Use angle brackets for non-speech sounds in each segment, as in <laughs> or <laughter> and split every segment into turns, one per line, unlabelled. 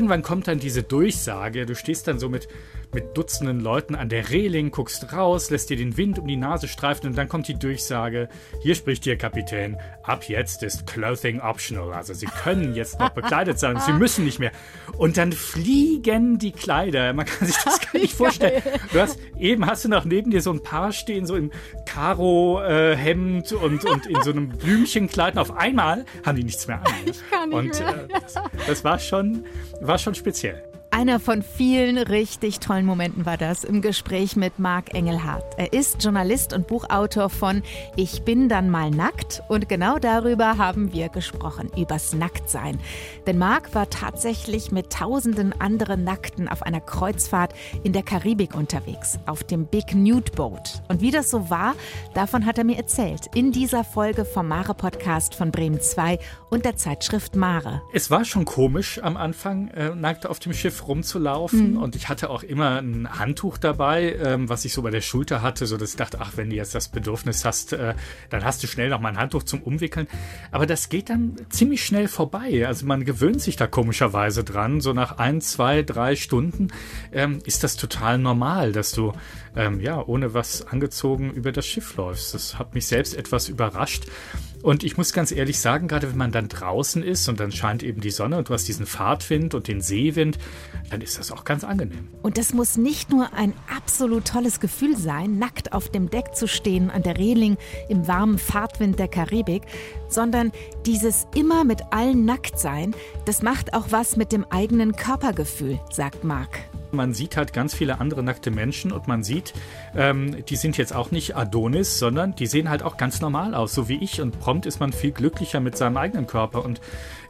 irgendwann kommt dann diese Durchsage, du stehst dann so mit, mit Dutzenden Leuten an der Reling, guckst raus, lässt dir den Wind um die Nase streifen und dann kommt die Durchsage, hier spricht Ihr Kapitän, ab jetzt ist Clothing optional. Also Sie können jetzt noch bekleidet sein, Sie <laughs> müssen nicht mehr. Und dann fliegen die Kleider. Man kann sich das <laughs> gar nicht vorstellen. Du hast, eben hast du noch neben dir so ein Paar stehen, so im Karo-Hemd äh, und, und in so einem <laughs> Blümchenkleid. Und auf einmal haben die nichts mehr an.
Ich kann nicht
und
mehr.
Äh, das, das war schon, war schon speziell.
Einer von vielen richtig tollen Momenten war das im Gespräch mit Marc Engelhardt. Er ist Journalist und Buchautor von Ich bin dann mal nackt und genau darüber haben wir gesprochen, übers Nacktsein. Denn Marc war tatsächlich mit tausenden anderen Nackten auf einer Kreuzfahrt in der Karibik unterwegs, auf dem Big Nude Boat. Und wie das so war, davon hat er mir erzählt in dieser Folge vom Mare Podcast von Bremen 2 und der Zeitschrift Mare.
Es war schon komisch am Anfang, äh, nackt auf dem Schiff rumzulaufen. Mhm. Und ich hatte auch immer ein Handtuch dabei, ähm, was ich so bei der Schulter hatte, so dass ich dachte, ach, wenn du jetzt das Bedürfnis hast, äh, dann hast du schnell noch mal ein Handtuch zum Umwickeln. Aber das geht dann ziemlich schnell vorbei. Also man gewöhnt sich da komischerweise dran. So nach ein, zwei, drei Stunden ähm, ist das total normal, dass du ähm, ja ohne was angezogen über das Schiff läufst. Das hat mich selbst etwas überrascht. Und ich muss ganz ehrlich sagen, gerade wenn man dann draußen ist und dann scheint eben die Sonne und du hast diesen Fahrtwind und den Seewind, dann ist das auch ganz angenehm.
Und das muss nicht nur ein absolut tolles Gefühl sein, nackt auf dem Deck zu stehen, an der Reling im warmen Fahrtwind der Karibik, sondern dieses immer mit allen nackt sein, das macht auch was mit dem eigenen Körpergefühl, sagt Marc.
Man sieht halt ganz viele andere nackte Menschen und man sieht, ähm, die sind jetzt auch nicht Adonis, sondern die sehen halt auch ganz normal aus, so wie ich. Und prompt ist man viel glücklicher mit seinem eigenen Körper. Und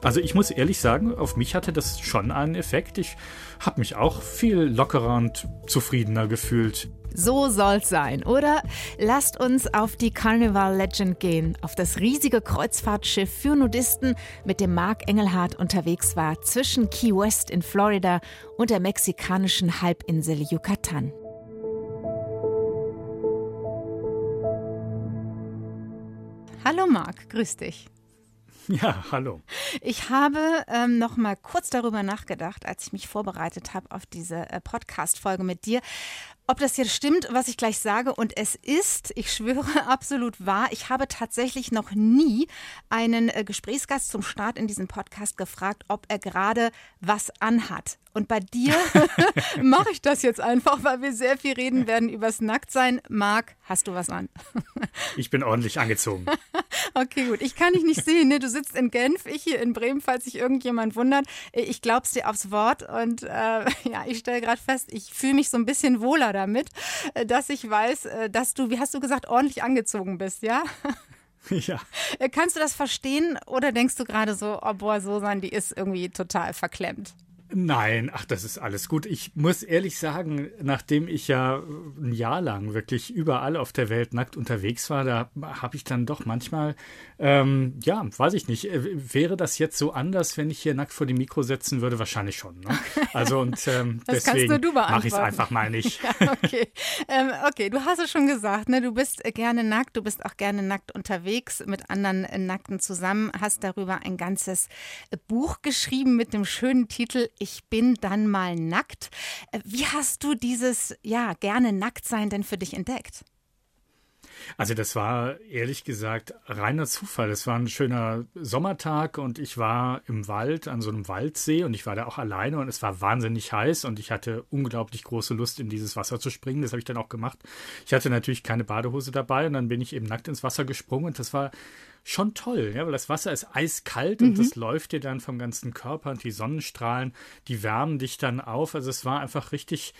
also ich muss ehrlich sagen, auf mich hatte das schon einen Effekt. Ich habe mich auch viel lockerer und zufriedener gefühlt.
So soll's sein, oder? Lasst uns auf die Carnival Legend gehen, auf das riesige Kreuzfahrtschiff für Nudisten, mit dem Mark Engelhardt unterwegs war, zwischen Key West in Florida und der mexikanischen Halbinsel Yucatan. Hallo Marc, grüß dich. <laughs>
Ja, hallo.
Ich habe ähm, noch mal kurz darüber nachgedacht, als ich mich vorbereitet habe auf diese äh, Podcast-Folge mit dir, ob das jetzt stimmt, was ich gleich sage. Und es ist, ich schwöre, <laughs> absolut wahr. Ich habe tatsächlich noch nie einen äh, Gesprächsgast zum Start in diesem Podcast gefragt, ob er gerade was anhat. Und bei dir <laughs> mache ich das jetzt einfach, weil wir sehr viel reden werden übers Nacktsein. Marc, hast du was an? <laughs>
ich bin ordentlich angezogen.
okay, gut. Ich kann dich nicht sehen. Ne? Du sitzt in Genf, ich hier in Bremen, falls sich irgendjemand wundert. Ich glaub's dir aufs Wort. Und äh, ja, ich stelle gerade fest, ich fühle mich so ein bisschen wohler damit, äh, dass ich weiß, äh, dass du, wie hast du gesagt, ordentlich angezogen bist, ja? <laughs>
Ja.
Äh, kannst du das verstehen oder denkst du gerade so, oh boah, Susan, die ist irgendwie total verklemmt?
Nein, ach, das ist alles gut. Ich muss ehrlich sagen, nachdem ich ja ein Jahr lang wirklich überall auf der Welt nackt unterwegs war, da habe ich dann doch manchmal, ähm, ja, weiß ich nicht, äh, wäre das jetzt so anders, wenn ich hier nackt vor dem Mikro setzen würde? Wahrscheinlich schon. Ne? <laughs> Also und ähm, deswegen mache ich es einfach mal nicht. <laughs>
ja, okay. Ähm, okay, du hast es schon gesagt, ne? du bist gerne nackt, du bist auch gerne nackt unterwegs mit anderen Nackten zusammen, hast darüber ein ganzes Buch geschrieben mit dem schönen Titel ich bin dann mal nackt. Äh, wie hast du dieses, ja, gerne nackt sein denn für dich entdeckt?
Also das war ehrlich gesagt reiner Zufall. Es war ein schöner Sommertag und ich war im Wald an so einem Waldsee und ich war da auch alleine und es war wahnsinnig heiß und ich hatte unglaublich große Lust in dieses Wasser zu springen. Das habe ich dann auch gemacht. Ich hatte natürlich keine Badehose dabei und dann bin ich eben nackt ins Wasser gesprungen und das war schon toll, ja, weil das Wasser ist eiskalt mhm. und das läuft dir dann vom ganzen Körper und die Sonnenstrahlen, die wärmen dich dann auf. Also es war einfach richtig,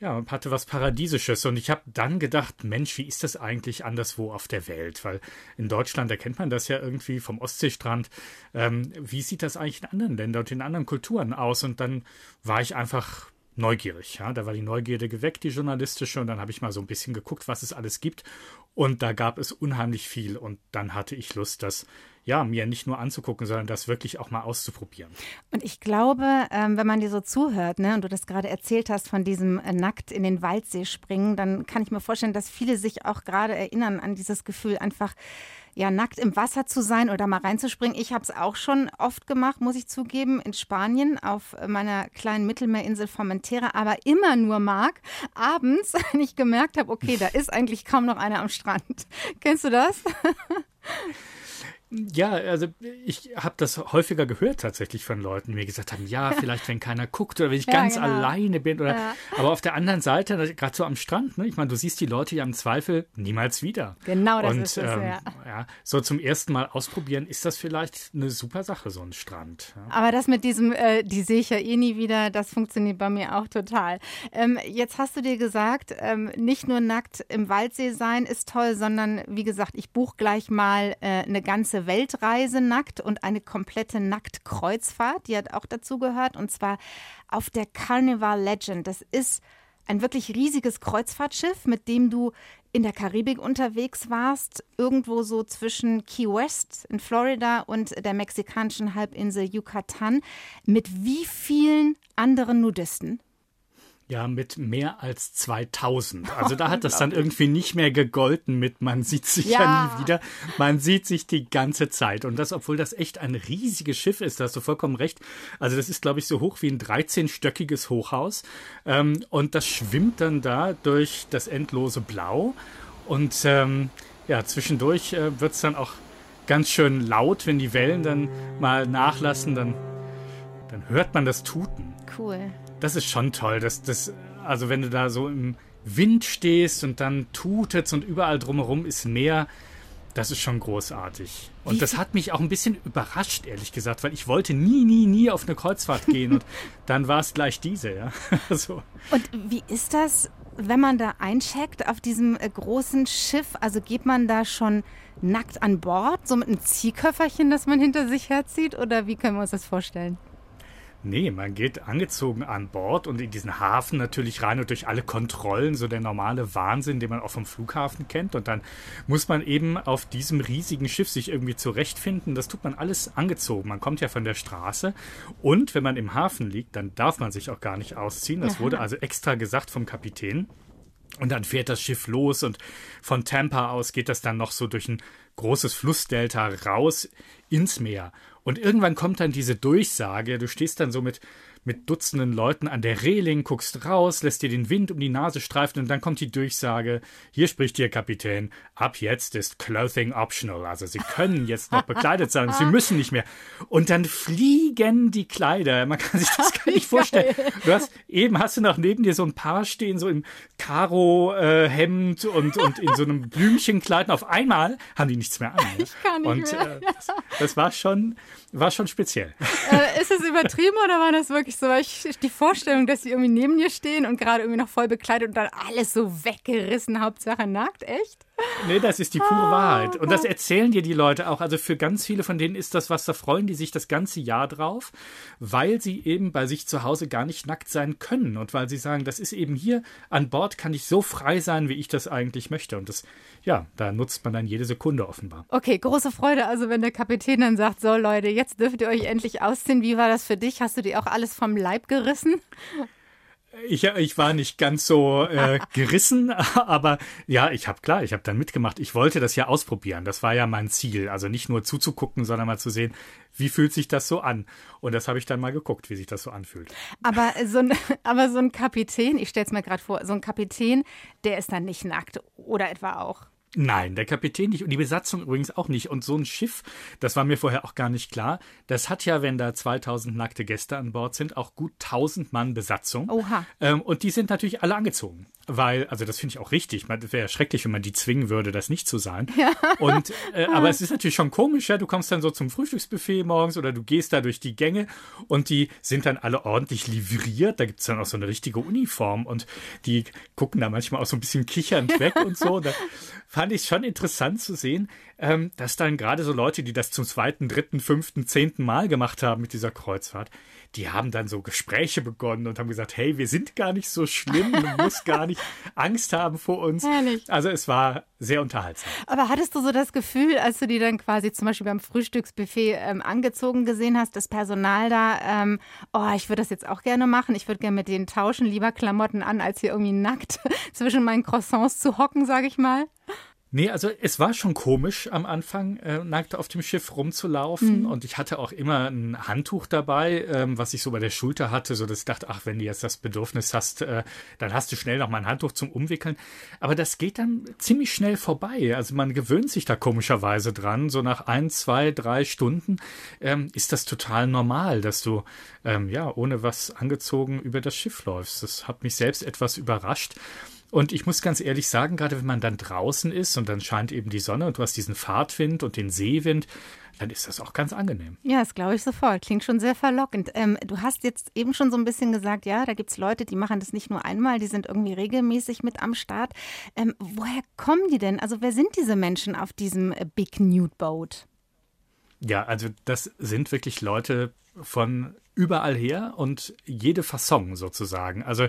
ja, hatte was Paradiesisches. Und ich habe dann gedacht, Mensch, wie ist das eigentlich anderswo auf der Welt? Weil in Deutschland erkennt man das ja irgendwie vom Ostseestrand. Ähm, wie sieht das eigentlich in anderen Ländern und in anderen Kulturen aus? Und dann war ich einfach neugierig. Ja, da war die Neugierde geweckt, die journalistische, und dann habe ich mal so ein bisschen geguckt, was es alles gibt. Und da gab es unheimlich viel. Und dann hatte ich Lust, das ja, mir nicht nur anzugucken, sondern das wirklich auch mal auszuprobieren.
Und ich glaube, ähm, wenn man dir so zuhört, ne, und du das gerade erzählt hast von diesem äh, nackt in den Waldsee springen, dann kann ich mir vorstellen, dass viele sich auch gerade erinnern an dieses Gefühl, einfach ja, nackt im Wasser zu sein oder mal reinzuspringen. Ich habe es auch schon oft gemacht, muss ich zugeben, in Spanien auf meiner kleinen Mittelmeerinsel Formentera, aber immer nur Marc, abends, <laughs> wenn ich gemerkt habe, okay, da ist eigentlich kaum noch einer am Strand. Kennst du das? <laughs>
Ja, also ich habe das häufiger gehört tatsächlich von Leuten, die mir gesagt haben, ja, <laughs> vielleicht wenn keiner guckt oder wenn ich ja, ganz genau. alleine bin oder ja. aber auf der anderen Seite, gerade so am Strand, ne, ich meine, du siehst die Leute ja im Zweifel niemals wieder.
Genau, das
Und,
ist es, ähm, ja.
ja. So zum ersten Mal ausprobieren, ist das vielleicht eine super Sache, so ein Strand.
Aber das mit diesem, äh, die sehe ich ja eh nie wieder, das funktioniert bei mir auch total. Ähm, jetzt hast du dir gesagt, ähm, nicht nur nackt im Waldsee sein ist toll, sondern wie gesagt, ich buche gleich mal äh, eine ganze ganze Weltreise nackt und eine komplette Nacktkreuzfahrt, die hat auch dazu gehört, und zwar auf der Carnival Legend. Das ist ein wirklich riesiges Kreuzfahrtschiff, mit dem du in der Karibik unterwegs warst, irgendwo so zwischen Key West in Florida und der mexikanischen Halbinsel Yucatan. Mit wie vielen anderen Nudisten?
Ja, mit mehr als 2000. <laughs> Also da hat das dann irgendwie nicht mehr gegolten mit man sieht sich ja. ja. nie wieder. Man sieht sich die ganze Zeit. Und das, obwohl das echt ein riesiges Schiff ist, da hast du vollkommen recht. Also das ist, glaube ich, so hoch wie ein 13-stöckiges Hochhaus. Ähm, und das schwimmt dann da durch das endlose Blau. Und ähm, ja, zwischendurch äh, wird es dann auch ganz schön laut, wenn die Wellen dann mal nachlassen, dann, dann hört man das Tuten.
Cool
das ist schon toll. Das, das, also wenn du da so im Wind stehst und dann tutet und überall drumherum ist Meer, das ist schon großartig. Und das hat mich auch ein bisschen überrascht, ehrlich gesagt, weil ich wollte nie, nie, nie auf eine Kreuzfahrt gehen und <laughs> dann war es gleich diese, ja. <laughs> so.
Und wie ist das, wenn man da eincheckt auf diesem äh, großen Schiff? Also geht man da schon nackt an Bord, so mit einem Ziehköfferchen, das man hinter sich herzieht? Oder wie können wir uns das vorstellen?
Nee, man geht angezogen an Bord und in diesen Hafen natürlich rein und durch alle Kontrollen, so der normale Wahnsinn, den man auch vom Flughafen kennt. Und dann muss man eben auf diesem riesigen Schiff sich irgendwie zurechtfinden. Das tut man alles angezogen. Man kommt ja von der Straße. Und wenn man im Hafen liegt, dann darf man sich auch gar nicht ausziehen. Das wurde also extra gesagt vom Kapitän. Und dann fährt das Schiff los und von Tampa aus geht das dann noch so durch ein großes Flussdelta raus ins Meer. Und irgendwann kommt dann diese Durchsage, du stehst dann so mit mit Dutzenden Leuten an der Reling, guckst raus, lässt dir den Wind um die Nase streifen und dann kommt die Durchsage, hier spricht Ihr Kapitän, ab jetzt ist Clothing optional. Also Sie können jetzt noch bekleidet sein, Sie müssen nicht mehr. Und dann fliegen die Kleider. Man kann sich das gar nicht <laughs> vorstellen. Du hast, eben hast du noch neben dir so ein Paar stehen, so im Karo-Hemd äh, und, und in so einem Blümchenkleid. Und auf einmal haben die nichts mehr an. <laughs>
Ich kann nicht
und,
mehr.
Äh, das, das, war schon, war schon speziell.
Äh, ist es übertrieben oder war das wirklich so, weil ich die Vorstellung, dass sie irgendwie neben dir stehen und gerade irgendwie noch voll bekleidet und dann alles so weggerissen, Hauptsache nackt, echt?
Nee, das ist die pure ah, Wahrheit. Und das erzählen dir die Leute auch. Also für ganz viele von denen ist das was, da freuen die sich das ganze Jahr drauf, weil sie eben bei sich zu Hause gar nicht nackt sein können und weil sie sagen, das ist eben hier an Bord kann ich so frei sein, wie ich das eigentlich möchte. Und das, ja, da nutzt man dann jede Sekunde offenbar.
Okay, große Freude. Also wenn der Kapitän dann sagt, so Leute, jetzt dürft ihr euch endlich ausziehen. Wie war das für dich? Hast du dir auch alles vom Leib gerissen?
Ich, ich war nicht ganz so äh, gerissen, <laughs> aber ja, ich habe klar, ich habe dann mitgemacht. Ich wollte das ja ausprobieren. Das war ja mein Ziel. Also nicht nur zuzugucken, sondern mal zu sehen, wie fühlt sich das so an. Und das habe ich dann mal geguckt, wie sich das so anfühlt.
Aber so ein, <laughs> aber so ein Kapitän, ich stelle es mir gerade vor, so ein Kapitän, der ist dann nicht nackt oder etwa auch.
Nein, der Kapitän nicht und die Besatzung übrigens auch nicht. Und so ein Schiff, das war mir vorher auch gar nicht klar, das hat ja, wenn da 2000 nackte Gäste an Bord sind, auch gut 1000 Mann Besatzung.
Oha.
Ähm, und die sind natürlich alle angezogen. Weil, also das finde ich auch richtig. Es wäre schrecklich, wenn man die zwingen würde, das nicht zu sein. Ja. Und, äh, <laughs> aber es ist natürlich schon komisch, ja. Du kommst dann so zum Frühstücksbuffet morgens oder du gehst da durch die Gänge und die sind dann alle ordentlich livriert. Da gibt es dann auch so eine richtige Uniform und die gucken da manchmal auch so ein bisschen kichernd weg und so. Da <laughs> fand ich schon interessant zu sehen, ähm, dass dann gerade so Leute, die das zum zweiten, dritten, fünften, zehnten Mal gemacht haben mit dieser Kreuzfahrt, die haben dann so Gespräche begonnen und haben gesagt, hey, wir sind gar nicht so schlimm, du musst gar nicht <laughs> Angst haben vor uns.
Herrlich.
Also es war sehr unterhaltsam.
Aber hattest du so das Gefühl, als du die dann quasi zum Beispiel beim Frühstücksbuffet ähm, angezogen gesehen hast, das Personal da, ähm, oh, ich würde das jetzt auch gerne machen, ich würde gerne mit denen tauschen, lieber Klamotten an, als hier irgendwie nackt <laughs> zwischen meinen Croissants zu hocken, sage ich mal?
Nee, also es war schon komisch am Anfang, äh, nackt auf dem Schiff rumzulaufen. Mhm. Und ich hatte auch immer ein Handtuch dabei, ähm, was ich so bei der Schulter hatte, so dass ich dachte, ach, wenn du jetzt das Bedürfnis hast, äh, dann hast du schnell noch mal ein Handtuch zum Umwickeln. Aber das geht dann ziemlich schnell vorbei. Also man gewöhnt sich da komischerweise dran. So nach ein, zwei, drei Stunden ähm, ist das total normal, dass du ähm, ja ohne was angezogen über das Schiff läufst. Das hat mich selbst etwas überrascht. Und ich muss ganz ehrlich sagen, gerade wenn man dann draußen ist und dann scheint eben die Sonne und du hast diesen Fahrtwind und den Seewind, dann ist das auch ganz angenehm.
Ja, das glaube ich sofort. Klingt schon sehr verlockend. Ähm, du hast jetzt eben schon so ein bisschen gesagt, ja, da gibt es Leute, die machen das nicht nur einmal, die sind irgendwie regelmäßig mit am Start. Ähm, woher kommen die denn? Also wer sind diese Menschen auf diesem äh, Big Nude Boat?
Ja, also das sind wirklich Leute von überall her und jede Fasson sozusagen. Also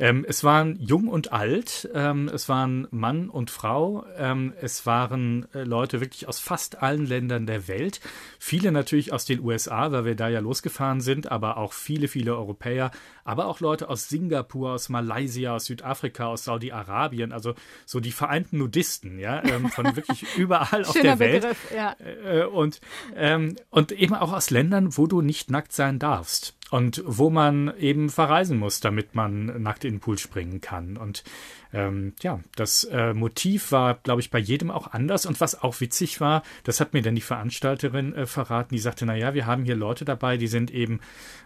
ähm, es waren jung und alt, ähm, es waren Mann und Frau, ähm, es waren äh, Leute wirklich aus fast allen Ländern der Welt, viele natürlich aus den USA, weil wir da ja losgefahren sind, aber auch viele, viele Europäer, aber auch Leute aus Singapur, aus Malaysia, aus Südafrika, aus Saudi-Arabien, also so die vereinten Nudisten, ja, ähm, von wirklich <laughs> überall auf der Welt. Begriff, ja. Äh, und, ähm, und eben auch aus Ländern, wo du nicht nackt sein darfst darfst und wo man eben verreisen muss, damit man nackt in den Pool springen kann. Und ähm, ja, das äh, Motiv war, glaube ich, bei jedem auch anders. Und was auch witzig war, das hat mir dann die Veranstalterin äh, verraten, die sagte, na ja, wir haben hier Leute dabei, die sind eben,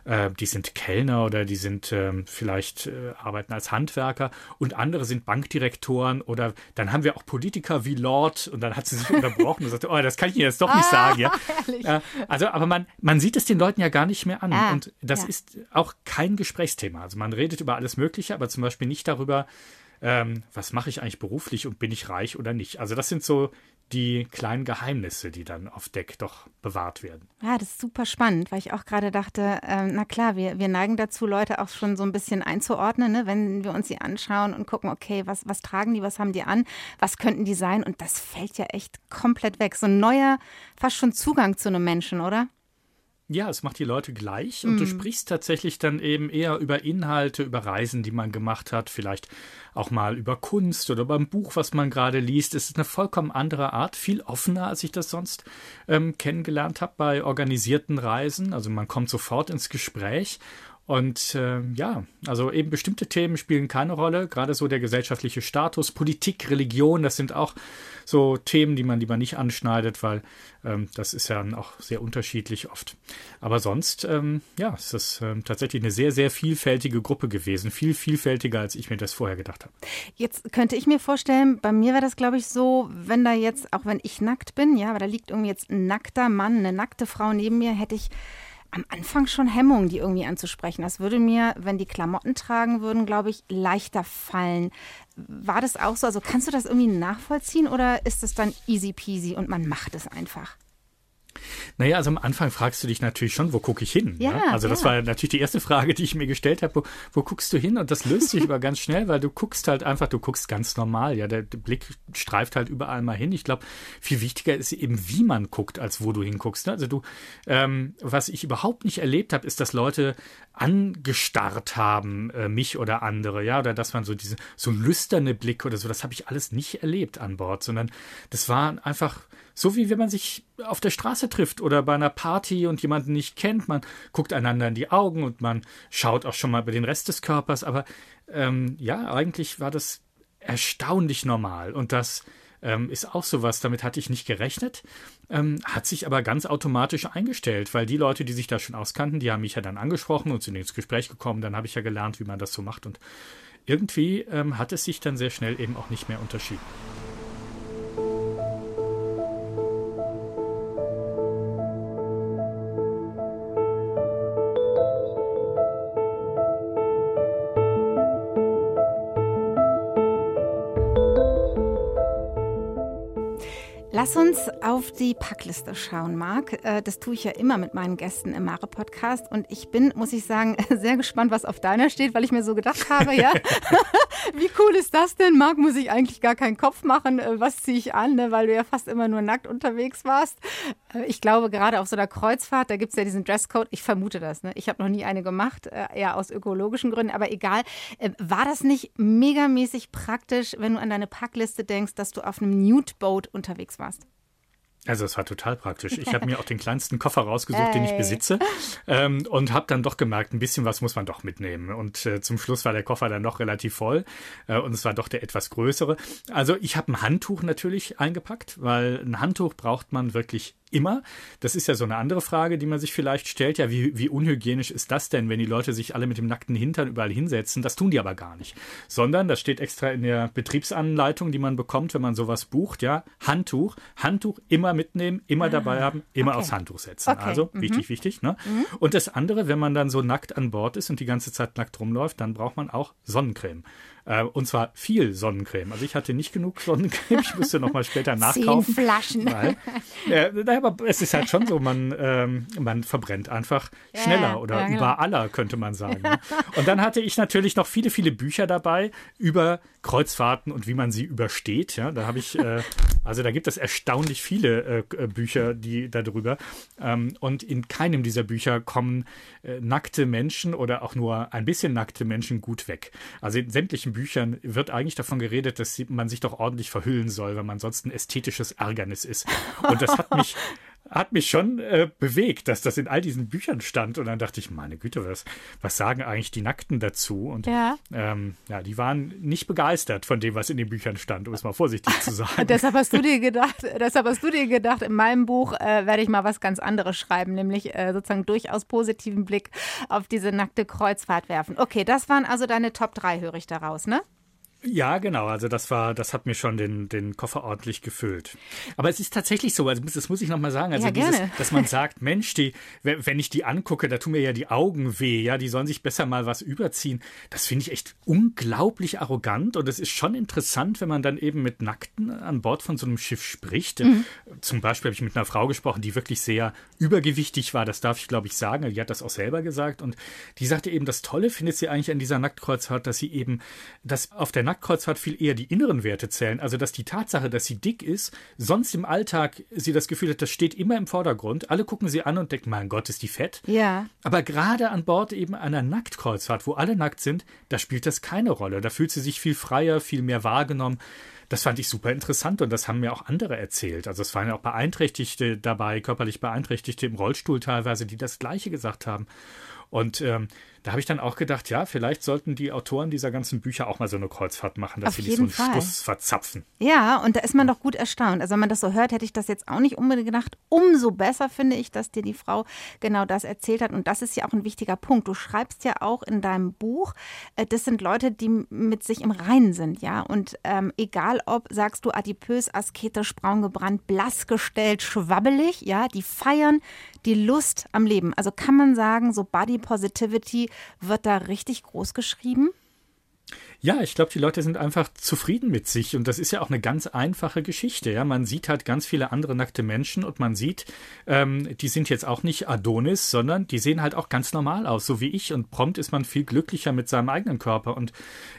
äh, die sind Kellner oder die sind ähm, vielleicht äh, arbeiten als Handwerker und andere sind Bankdirektoren oder dann haben wir auch Politiker wie Lord und dann hat sie sich unterbrochen und sagte, oh, das kann ich jetzt doch nicht ah, sagen, ja. <laughs> Äh, also, aber man, man sieht es den Leuten ja gar nicht mehr an. Ah, und das ja. ist auch kein Gesprächsthema. Also man redet über alles Mögliche, aber zum Beispiel nicht darüber, ähm, was mache ich eigentlich beruflich und bin ich reich oder nicht. Also das sind so die kleinen Geheimnisse, die dann auf Deck doch bewahrt werden.
Ja, das ist super spannend, weil ich auch gerade dachte, äh, na klar, wir, wir neigen dazu, Leute auch schon so ein bisschen einzuordnen, ne? wenn wir uns sie anschauen und gucken, okay, was, was tragen die, was haben die an, was könnten die sein und das fällt ja echt komplett weg. So ein neuer, fast schon Zugang zu einem Menschen, oder?
Ja, es macht die Leute gleich und mm. du mhm. sprichst tatsächlich dann eben eher über Inhalte, über Reisen, die man gemacht hat, vielleicht auch mal über Kunst oder beim Buch, was man gerade liest. Es ist eine vollkommen andere Art, viel offener, als ich das sonst ähm, kennengelernt habe bei organisierten Reisen. Also man kommt sofort ins Gespräch und äh, ja, also eben bestimmte Themen spielen keine Rolle, gerade so der gesellschaftliche Status, Politik, Religion, das sind auch so Themen, die man lieber nicht anschneidet, weil ähm, das ist ja auch sehr unterschiedlich oft. Aber sonst, ähm, ja, es ist ähm, tatsächlich eine sehr, sehr vielfältige Gruppe gewesen, viel vielfältiger, als ich mir das vorher gedacht habe.
Jetzt könnte ich mir vorstellen, bei mir wäre das, glaube ich, so, wenn da jetzt, auch wenn ich nackt bin, ja, aber da liegt irgendwie jetzt ein nackter Mann, eine nackte Frau neben mir, hätte ich am Anfang schon Hemmungen, die irgendwie anzusprechen. Das würde mir, wenn die Klamotten tragen würden, glaube ich, leichter fallen. War das auch so? Also kannst du das irgendwie nachvollziehen oder ist es dann easy peasy und man macht es einfach?
Naja, also am Anfang fragst du dich natürlich schon, wo gucke ich hin? Ja, ne? Also das ja. war natürlich die erste Frage, die ich mir gestellt habe. Wo, wo guckst du hin? Und das löst sich <laughs> aber ganz schnell, weil du guckst halt einfach, du guckst ganz normal. Ja, der, der Blick streift halt überall mal hin. Ich glaube, viel wichtiger ist eben, wie man guckt, als wo du hinguckst. Ne? Also du, ähm, was ich überhaupt nicht erlebt habe, ist, dass Leute angestarrt haben, äh, mich oder andere, ja, oder dass man so diese so lüsterne Blick oder so, das habe ich alles nicht erlebt an Bord, sondern das war einfach so wie wenn man sich auf der Straße trifft oder bei einer Party und jemanden nicht kennt. Man guckt einander in die Augen und man schaut auch schon mal über den Rest des Körpers. Aber ähm, ja, eigentlich war das erstaunlich normal. Und das ähm, ist auch sowas, damit hatte ich nicht gerechnet, ähm, hat sich aber ganz automatisch eingestellt, weil die Leute, die sich da schon auskannten, die haben mich ja dann angesprochen und sind ins Gespräch gekommen. Dann habe ich ja gelernt, wie man das so macht. Und irgendwie ähm, hat es sich dann sehr schnell eben auch nicht mehr unterschieden.
Lass uns auf die Packliste schauen, Marc. Äh, das tue ich ja immer mit meinen Gästen im Mare-Podcast. Und ich bin, muss ich sagen, <laughs> sehr gespannt, was auf deiner steht, weil ich mir so gedacht habe, ja, <laughs> <laughs> wie cool ist das denn? Marc, muss ich eigentlich gar keinen Kopf machen? Äh, was ziehe ich an? Ne? Weil du ja fast immer nur nackt unterwegs warst. Äh, ich glaube, gerade auf so einer Kreuzfahrt, da gibt es ja diesen Dresscode. Ich vermute das. Ne? Ich habe noch nie eine gemacht, eher aus ökologischen Gründen. Aber egal. War das nicht megamäßig praktisch, wenn du an deine Packliste denkst, dass du auf einem Nude-Boat unterwegs warst?
Also es war total praktisch. Ich habe <laughs> mir auch den kleinsten Koffer rausgesucht, Ey. den ich besitze ähm, und habe dann doch gemerkt, ein bisschen was muss man doch mitnehmen. Und äh, zum Schluss war der Koffer dann doch relativ voll äh, und es war doch der etwas größere. Also ich habe ein Handtuch natürlich eingepackt, weil ein Handtuch braucht man wirklich immer. Das ist ja so eine andere Frage, die man sich vielleicht stellt. Ja, wie, wie unhygienisch ist das denn, wenn die Leute sich alle mit dem nackten Hintern überall hinsetzen? Das tun die aber gar nicht. Sondern, das steht extra in der Betriebsanleitung, die man bekommt, wenn man sowas bucht, ja, Handtuch. Handtuch immer mitnehmen, immer ah, dabei haben, immer okay. aufs Handtuch setzen. Okay. Also, mhm. wichtig, wichtig. Ne? Mhm. Und das andere, wenn man dann so nackt an Bord ist und die ganze Zeit nackt rumläuft, dann braucht man auch Sonnencreme. Äh, und zwar viel Sonnencreme. Also ich hatte nicht genug Sonnencreme. Ich musste noch mal später nachkaufen.
Zehn Flaschen.
Weil, äh, aber es ist halt schon so, man, ähm, man verbrennt einfach ja, schneller oder ja, genau. über aller, könnte man sagen. Ne? Und dann hatte ich natürlich noch viele, viele Bücher dabei über Kreuzfahrten und wie man sie übersteht. Ja, da habe ich, äh, also da gibt es erstaunlich viele äh, Bücher, die darüber. Ähm, und in keinem dieser Bücher kommen äh, nackte Menschen oder auch nur ein bisschen nackte Menschen gut weg. Also in sämtlichen Büchern wird eigentlich davon geredet, dass man sich doch ordentlich verhüllen soll, weil man sonst ein ästhetisches Ärgernis ist. Und das hat mich <laughs> hat mich schon äh, bewegt, dass das in all diesen Büchern stand. Und dann dachte ich, meine Güte, was, was sagen eigentlich die Nackten dazu? Und ja. Ähm, ja, die waren nicht begeistert von dem, was in den Büchern stand, um es mal vorsichtig zu <laughs> sagen.
deshalb hast du dir gedacht, <laughs> deshalb hast du dir gedacht, in meinem Buch äh, werde ich mal was ganz anderes schreiben, nämlich äh, sozusagen durchaus positiven Blick auf diese nackte Kreuzfahrt werfen. Okay, das waren also deine Top 3, höre ich daraus, ne?
Ja, genau. Also das war, das hat mir schon den, den Koffer ordentlich gefüllt. Aber es ist tatsächlich so, also das muss ich nochmal sagen, also ja, dieses, dass man sagt, <laughs> Mensch, die, wenn ich die angucke, da tun mir ja die Augen weh, ja, die sollen sich besser mal was überziehen. Das finde ich echt unglaublich arrogant und es ist schon interessant, wenn man dann eben mit Nackten an Bord von so einem Schiff spricht. Mhm. Zum Beispiel habe ich mit einer Frau gesprochen, die wirklich sehr übergewichtig war, das darf ich glaube ich sagen, die hat das auch selber gesagt und die sagte eben, das Tolle findet sie eigentlich an dieser Nacktkreuzfahrt, dass sie eben, dass auf der Nacktkreuzfahrt viel eher die inneren Werte zählen. Also, dass die Tatsache, dass sie dick ist, sonst im Alltag sie das Gefühl hat, das steht immer im Vordergrund. Alle gucken sie an und denken, mein Gott, ist die fett.
Ja.
Aber gerade an Bord eben einer Nacktkreuzfahrt, wo alle nackt sind, da spielt das keine Rolle. Da fühlt sie sich viel freier, viel mehr wahrgenommen. Das fand ich super interessant und das haben mir auch andere erzählt. Also es waren ja auch Beeinträchtigte dabei, körperlich Beeinträchtigte im Rollstuhl teilweise, die das Gleiche gesagt haben. Und ähm, da habe ich dann auch gedacht, ja, vielleicht sollten die Autoren dieser ganzen Bücher auch mal so eine Kreuzfahrt machen, dass Auf sie nicht so einen Fall. Schluss verzapfen.
Ja, und da ist man doch gut erstaunt. Also wenn man das so hört, hätte ich das jetzt auch nicht unbedingt gedacht. Umso besser finde ich, dass dir die Frau genau das erzählt hat. Und das ist ja auch ein wichtiger Punkt. Du schreibst ja auch in deinem Buch, äh, das sind Leute, die mit sich im Reinen sind, ja. Und ähm, egal ob, sagst du, adipös, asketisch, braun gebrannt, blass gestellt, schwabbelig, ja, die feiern die Lust am Leben. Also kann man sagen, so Body Positivity wird da richtig groß geschrieben?
Ja, ich glaube, die Leute sind einfach zufrieden mit sich und das ist ja auch eine ganz einfache Geschichte. Ja, man sieht halt ganz viele andere nackte Menschen und man sieht, ähm, die sind jetzt auch nicht Adonis, sondern die sehen halt auch ganz normal aus, so wie ich und prompt ist man viel glücklicher mit seinem eigenen Körper und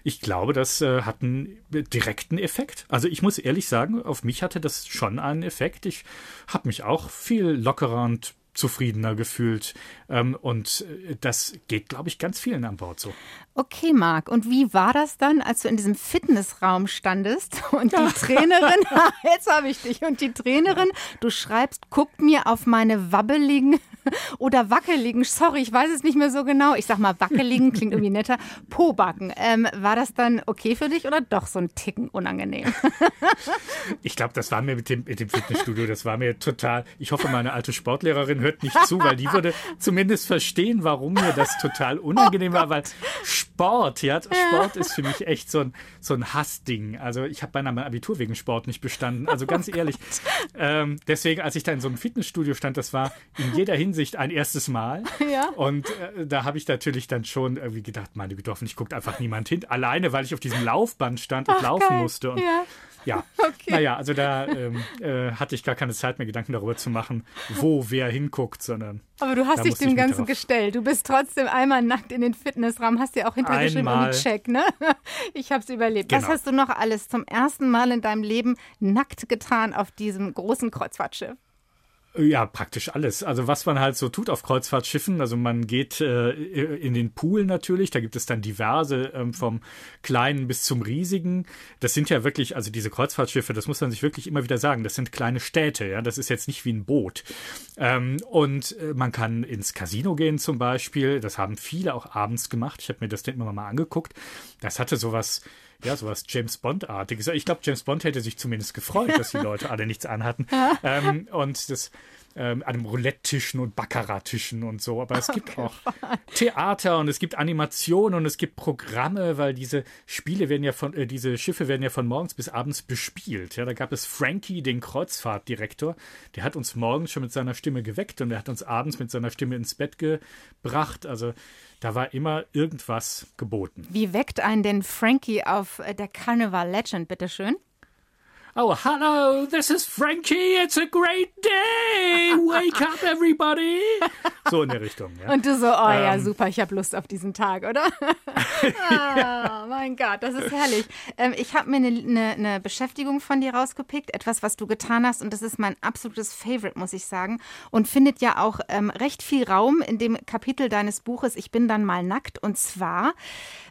ich glaube, das äh, hat einen direkten Effekt. Also ich muss ehrlich sagen, auf mich hatte das schon einen Effekt. Ich habe mich auch viel lockerer und zufriedener gefühlt. Ähm, und äh, das geht, glaube ich, ganz vielen an Bord so.
Okay, Marc. Und wie war das dann, als du in diesem Fitnessraum standest <laughs> und die Trainerin, <laughs> jetzt habe ich dich, und die Trainerin, du schreibst, guckt mir auf meine wabbeligen oder wackeligen, sorry, ich weiß es nicht mehr so genau, ich sag mal wackeligen, klingt irgendwie netter, Pobacken. Ähm, war das dann okay für dich oder doch so ein Ticken unangenehm? <laughs>
ich glaube, das war mir mit dem, mit dem Fitnessstudio, das war mir total, ich hoffe, meine alte Sportlehrerin hört nicht zu, weil die würde zumindest verstehen, warum mir das total <laughs> unangenehm oh war, weil Sport, ja, Sport ist für mich echt so ein, so ein Hassding. Also ich habe beinahe mein Abitur wegen Sport nicht bestanden, also ganz oh ehrlich. Ähm, deswegen, als ich da in so einem Fitnessstudio stand, das war in jeder Hinsicht Hinsicht ein erstes Mal. <laughs>
Ja.
Und äh, da habe ich natürlich dann schon irgendwie gedacht, meine Güte, hoffentlich guckt einfach niemand hin. Alleine, weil ich auf diesem Laufband stand und
Ach,
laufen
geil.
musste. Und
Ja.
ja, <laughs>
Okay.
naja, also da ähm, äh, hatte ich gar keine Zeit mehr, Gedanken darüber zu machen, wo wer hinguckt, sondern
Aber du hast dich dem Ganzen gestellt. Du bist trotzdem einmal nackt in den Fitnessraum, hast dir auch hintergeschrieben, irgendwie check, ne? <laughs> Ich habe es überlebt. Was
Genau.
hast du noch alles zum ersten Mal in deinem Leben nackt getan auf diesem großen Kreuzfahrtschiff?
Ja, praktisch alles. Also was man halt so tut auf Kreuzfahrtschiffen. Also man geht äh, in den Pool natürlich. Da gibt es dann diverse ähm, vom kleinen bis zum riesigen. Das sind ja wirklich, also diese Kreuzfahrtschiffe, das muss man sich wirklich immer wieder sagen. Das sind kleine Städte. Ja, das ist jetzt nicht wie ein Boot. Ähm, und äh, man kann ins Casino gehen zum Beispiel. Das haben viele auch abends gemacht. Ich habe mir das dann immer mal angeguckt. Das hatte sowas ja, sowas James Bond-artiges. Ich glaube, James Bond hätte sich zumindest gefreut, dass die Leute alle nichts anhatten. <laughs> ähm, und das ähm, an einem Roulette-Tischen und Baccarat-Tischen und so. Aber es <laughs> gibt auch Theater und es gibt Animationen und es gibt Programme, weil diese Spiele werden ja von, äh, diese Schiffe werden ja von morgens bis abends bespielt. Ja, da gab es Frankie, den Kreuzfahrtdirektor, der hat uns morgens schon mit seiner Stimme geweckt und der hat uns abends mit seiner Stimme ins Bett gebracht. Also da war immer irgendwas geboten.
Wie weckt einen denn Frankie auf äh, der Carnival Legend, bitteschön?
Oh, hello, this is Frankie. It's a great day. Wake up, everybody. So in der Richtung, ja.
Und du so, oh ja,
Ähm.
super, ich habe Lust auf diesen Tag, oder? <laughs> ah, mein Gott, das ist herrlich. Ähm, ich habe mir eine ne, ne Beschäftigung von dir rausgepickt, etwas, was du getan hast, und das ist mein absolutes Favorite, muss ich sagen, und findet ja auch ähm, recht viel Raum in dem Kapitel deines Buches Ich bin dann mal nackt. Und zwar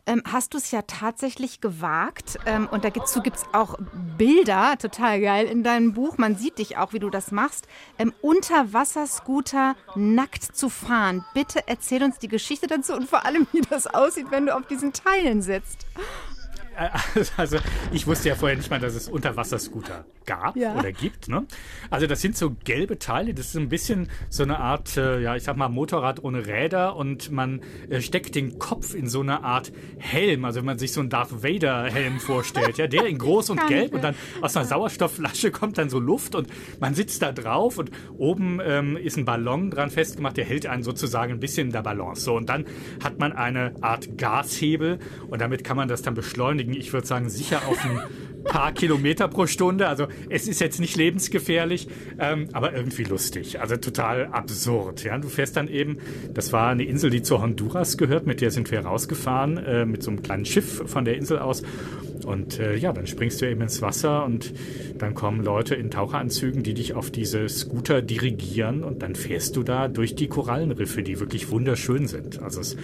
ähm, hast du es ja tatsächlich gewagt, ähm, und dazu gibt es auch Bilder, total geil, in deinem Buch. Man sieht dich auch, wie du das machst, ähm, Unterwasserscooter nackt zu fahren. Bitte erzähl uns die Geschichte dazu und vor allem, wie das aussieht, wenn du auf diesen Teilen sitzt. <laughs>
Also ich wusste ja vorher nicht mal, dass es Unterwasserscooter gab
Ja.
oder gibt. Ne? Also das sind so gelbe Teile. Das ist ein bisschen so eine Art, äh, ja, ich sag mal Motorrad ohne Räder und man äh, steckt den Kopf in so eine Art Helm. Also wenn man sich so einen Darth Vader Helm vorstellt, ja, der in <laughs> groß und gelb und dann aus einer Sauerstoffflasche kommt dann so Luft und man sitzt da drauf und oben ähm, ist ein Ballon dran festgemacht, der hält einen sozusagen ein bisschen in der Balance. So und dann hat man eine Art Gashebel und damit kann man das dann beschleunigen. Ich würde sagen, sicher auf ein paar Kilometer pro Stunde. Also es ist jetzt nicht lebensgefährlich, ähm, aber irgendwie lustig. Also total absurd. Ja, du fährst dann eben, das war eine Insel, die zu Honduras gehört, mit der sind wir rausgefahren, äh, mit so einem kleinen Schiff von der Insel aus. Und äh, ja, dann springst du eben ins Wasser und dann kommen Leute in Taucheranzügen, die dich auf diese Scooter dirigieren und dann fährst du da durch die Korallenriffe, die wirklich wunderschön sind. Also es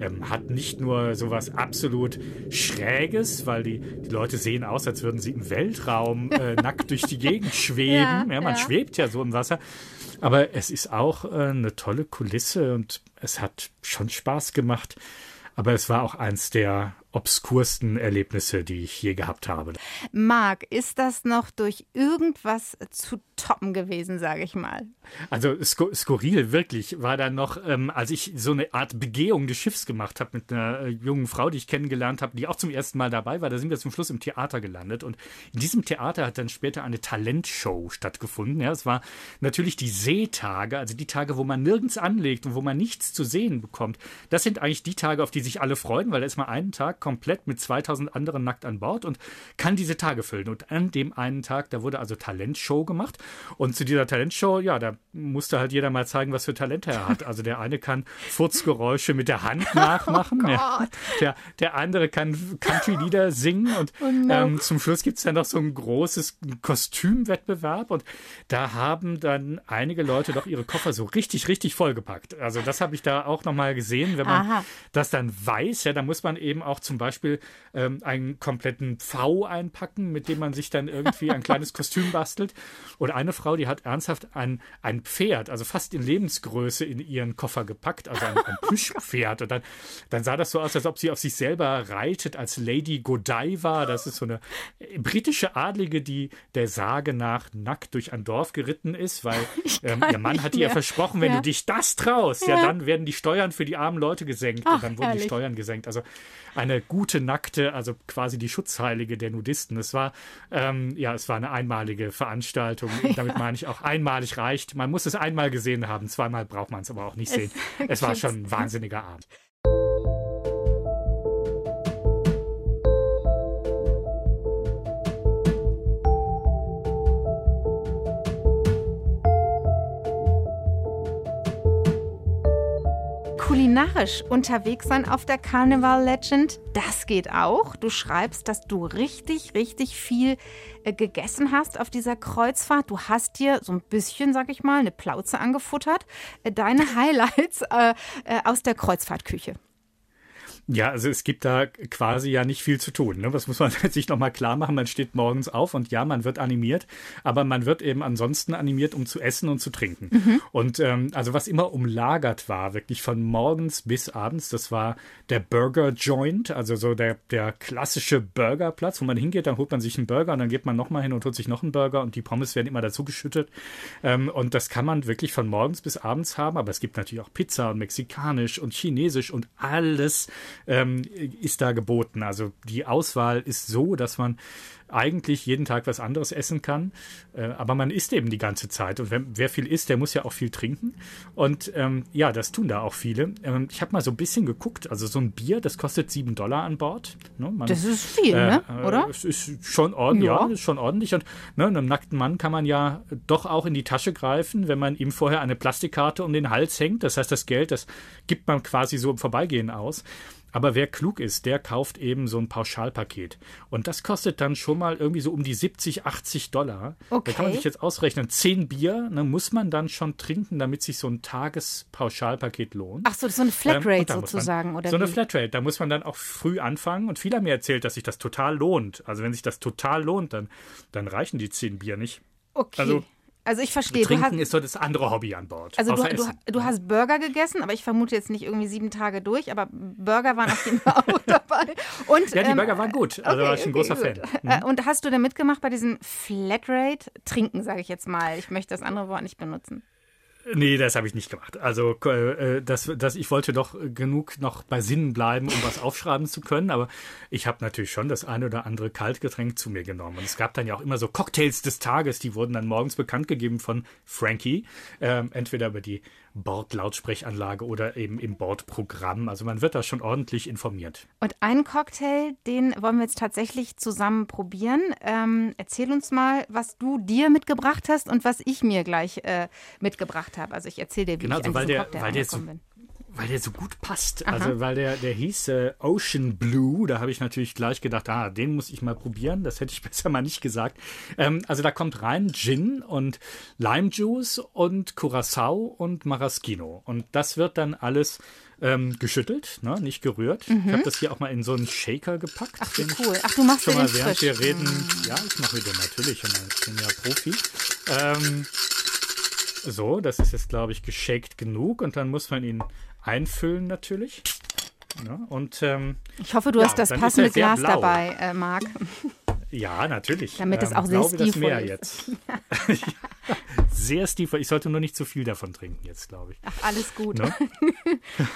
ähm, hat nicht nur sowas absolut Schräges, weil die, die Leute sehen aus, als würden sie im Weltraum äh, nackt durch die Gegend <laughs> schweben.
Ja,
Ja, man
ja.
schwebt ja so im Wasser. Aber es ist auch äh, eine tolle Kulisse und es hat schon Spaß gemacht. Aber es war auch eins der obskursten Erlebnisse, die ich je gehabt habe.
Marc, ist das noch durch irgendwas zu toppen gewesen, sage ich mal?
Also sku skurril, wirklich, war dann noch, ähm, als ich so eine Art Begehung des Schiffs gemacht habe mit einer äh, jungen Frau, die ich kennengelernt habe, die auch zum ersten Mal dabei war, da sind wir zum Schluss im Theater gelandet. Und in diesem Theater hat dann später eine Talentshow stattgefunden. Ja, es war natürlich die Seetage, also die Tage, wo man nirgends anlegt und wo man nichts zu sehen bekommt. Das sind eigentlich die Tage, auf die sich alle freuen, weil da ist man einen Tag komplett mit 2000 anderen nackt an Bord und kann diese Tage füllen. Und an dem einen Tag, da wurde also Talentshow gemacht. Und zu dieser Talentshow, ja, da musste halt jeder mal zeigen, was für Talente er hat. Also der eine kann Furzgeräusche mit der Hand <laughs> nachmachen. ja. der, der andere kann Country-Lieder singen. Und ähm, zum Schluss gibt es dann noch so ein großes Kostümwettbewerb. Und da haben dann einige Leute doch ihre Koffer so richtig, richtig vollgepackt. Also das habe ich da auch nochmal gesehen. Wenn man
Aha.
das dann weiß, ja, dann muss man eben auch zum Beispiel ähm, einen kompletten V einpacken, mit dem man sich dann irgendwie ein kleines <laughs> Kostüm bastelt. Und eine Frau, die hat ernsthaft ein, ein Pferd, also fast in Lebensgröße, in ihren Koffer gepackt, also ein, ein <laughs> Plüschpferd. Und dann, dann sah das so aus, als ob sie auf sich selber reitet als Lady Godiva. Das ist so eine britische Adlige, die der Sage nach nackt durch ein Dorf geritten ist, weil <laughs> ähm, ihr Mann hat ihr versprochen, wenn
Ja.
du dich das traust, ja.
Ja.
dann werden die Steuern für die armen Leute gesenkt.
Ach,
und dann wurden
herrlich.
die Steuern gesenkt. Also eine gute Nackte, also quasi die Schutzheilige der Nudisten. Es war, ähm, ja, es war eine einmalige Veranstaltung. <laughs> Damit meine ich auch einmalig reicht. Man muss es einmal gesehen haben, zweimal braucht man es aber auch nicht sehen. Es, <laughs> es war schon ein wahnsinniger Abend.
Kulinarisch unterwegs sein auf der Carnival Legend. Das geht auch. Du schreibst, dass du richtig, richtig viel äh, gegessen hast auf dieser Kreuzfahrt. Du hast dir so ein bisschen, sag ich mal, eine Plauze angefuttert. Äh, deine Highlights äh, äh aus der Kreuzfahrtküche.
Ja, also es gibt da quasi ja nicht viel zu tun. Ne? Das muss man <laughs> sich nochmal klar machen. Man steht morgens auf und ja, man wird animiert, aber man wird eben ansonsten animiert, um zu essen und zu trinken. Mhm. Und ähm, also was immer umlagert war, wirklich von morgens bis abends, das war der Burger Joint, also so der, der klassische Burgerplatz, wo man hingeht, dann holt man sich einen Burger und dann geht man nochmal hin und holt sich noch einen Burger und die Pommes werden immer dazu geschüttet. Ähm, und das kann man wirklich von morgens bis abends haben, aber es gibt natürlich auch Pizza und mexikanisch und chinesisch und alles ähm, ist da geboten. Also die Auswahl ist so, dass man eigentlich jeden Tag was anderes essen kann, äh, aber man isst eben die ganze Zeit. Und wenn, wer viel isst, der muss ja auch viel trinken. Und ähm, ja, das tun da auch viele. Ähm, ich habe mal so ein bisschen geguckt, also so ein Bier, das kostet sieben Dollar an Bord.
Ne? Man, das ist viel, äh, ne?
Äh,
oder?
Es ist schon ordentlich, ja. ja, ist schon ordentlich. Und ne, einem nackten Mann kann man ja doch auch in die Tasche greifen, wenn man ihm vorher eine Plastikkarte um den Hals hängt. Das heißt, das Geld, das gibt man quasi so im Vorbeigehen aus. Aber wer klug ist, der kauft eben so ein Pauschalpaket. Und das kostet dann schon mal irgendwie so um die 70, 80 Dollar. Okay. Da kann man sich jetzt ausrechnen. Zehn Bier ne, muss man dann schon trinken, damit sich so ein Tagespauschalpaket lohnt.
Ach so, so eine Flatrate ähm, sozusagen, oder?
So wie? eine Flatrate. Da muss man dann auch früh anfangen. Und viele haben mir erzählt, dass sich das total lohnt. Also wenn sich das total lohnt, dann, dann reichen die zehn Bier nicht.
Okay. Also also ich verstehe.
Trinken hast, ist so das andere Hobby an Bord.
Also du, du, du, hast Burger gegessen, aber ich vermute jetzt nicht irgendwie sieben Tage durch, aber Burger waren auf jeden Fall auch <laughs> dabei.
Und, ja, die ähm, Burger waren gut. Also okay, war ich ein großer okay, Fan.
Mhm. Und hast du da mitgemacht bei diesem Flatrate? Trinken, sage ich jetzt mal. Ich möchte das andere Wort nicht benutzen.
Nee, das habe ich nicht gemacht. Also äh, das, das, ich wollte doch genug noch bei Sinnen bleiben, um was aufschreiben zu können. Aber ich habe natürlich schon das eine oder andere Kaltgetränk zu mir genommen. Und es gab dann ja auch immer so Cocktails des Tages, die wurden dann morgens bekannt gegeben von Frankie. Ähm, entweder über die Bordlautsprechanlage oder eben im Bordprogramm. Also man wird da schon ordentlich informiert.
Und einen Cocktail, den wollen wir jetzt tatsächlich zusammen probieren. Ähm, erzähl uns mal, was du dir mitgebracht hast und was ich mir gleich äh, mitgebracht habe. Also ich erzähle dir, wie
genau,
ich an
weil
der,
Cocktail weil der so, bin weil der so gut passt. Aha. Also weil der, der hieß äh, Ocean Blue, da habe ich natürlich gleich gedacht, ah, den muss ich mal probieren. Das hätte ich <laughs> besser mal nicht gesagt. Ähm, also da kommt rein Gin und Lime Juice und Curacao und Maraschino. Und das wird dann alles ähm, geschüttelt, ne? nicht gerührt. Mhm. Ich habe das hier auch mal in so einen Shaker gepackt.
Ach, wie cool. Ach, du machst
schon
mal,
während
frisch.
wir reden. Mhm. Ja, ich mache wieder natürlich. Ich bin ja Profi. Ähm, so, das ist jetzt, glaube ich, geshakt genug und dann muss man ihn einfüllen natürlich. Ja, und, ähm,
ich hoffe, du
ja,
hast das passende Glas blau. dabei, äh, Marc.
Ja, natürlich.
Damit es ähm, auch sehr stilvoll ist.
Jetzt. <laughs> <laughs> sehr stilvoll. Ich sollte nur nicht zu viel davon trinken jetzt, glaube ich.
Ach, alles gut. Ne? <laughs>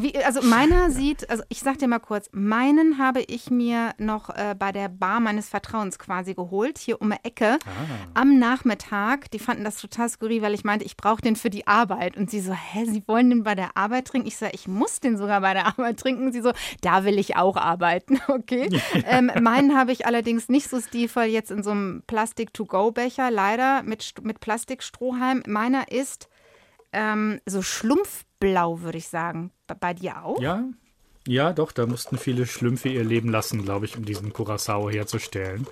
Wie, also meiner sieht, also ich sag dir mal kurz, meinen habe ich mir noch äh, bei der Bar meines Vertrauens quasi geholt, hier um die Ecke ah. am Nachmittag. Die fanden das total skurril, weil ich meinte, ich brauche den für die Arbeit. Und sie so, hä, Sie wollen den bei der Arbeit trinken? Ich sage, ich muss den sogar bei der Arbeit trinken. Sie so, da will ich auch arbeiten, <laughs> okay. <laughs> ähm, meinen habe ich allerdings nicht so stilvoll jetzt in so einem Plastik-to-go-Becher, leider mit, mit Plastikstrohhalm. Meiner ist ähm, so Schlumpfblau, würde ich sagen. Bei dir auch?
Ja, ja, doch, da mussten viele Schlümpfe ihr Leben lassen, glaube ich, um diesen Curacao herzustellen.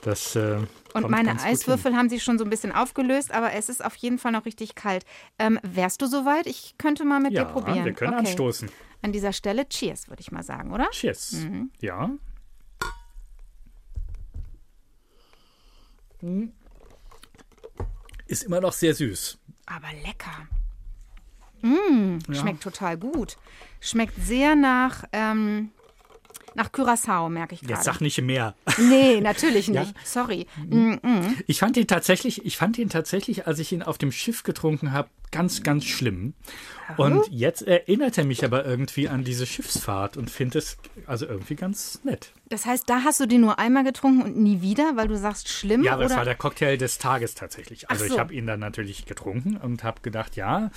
Das, äh,
Und meine Eiswürfel haben sich schon so ein bisschen aufgelöst, aber es ist auf jeden Fall noch richtig kalt. Ähm, wärst du soweit? Ich könnte mal mit
ja,
dir probieren.
Wir können okay. anstoßen.
An dieser Stelle Cheers, würde ich mal sagen, oder?
Cheers. Mhm. Ja. Hm. Ist immer noch sehr süß.
Aber lecker. Mmh, ja. Schmeckt total gut. Schmeckt sehr nach, ähm, nach Curacao, merke ich gerade.
Jetzt sag nicht mehr.
Nee, natürlich <laughs> nicht. Ja? Sorry. Mm
-mm. Ich fand ihn tatsächlich, ich fand ihn tatsächlich, als ich ihn auf dem Schiff getrunken habe, ganz, ganz schlimm. Und jetzt erinnert er mich aber irgendwie an diese Schiffsfahrt und finde es also irgendwie ganz nett.
Das heißt, da hast du die nur einmal getrunken und nie wieder, weil du sagst, schlimm?
Ja, aber
oder?
das war der Cocktail des Tages tatsächlich. Also
so.
ich habe ihn dann natürlich getrunken und habe gedacht, ja,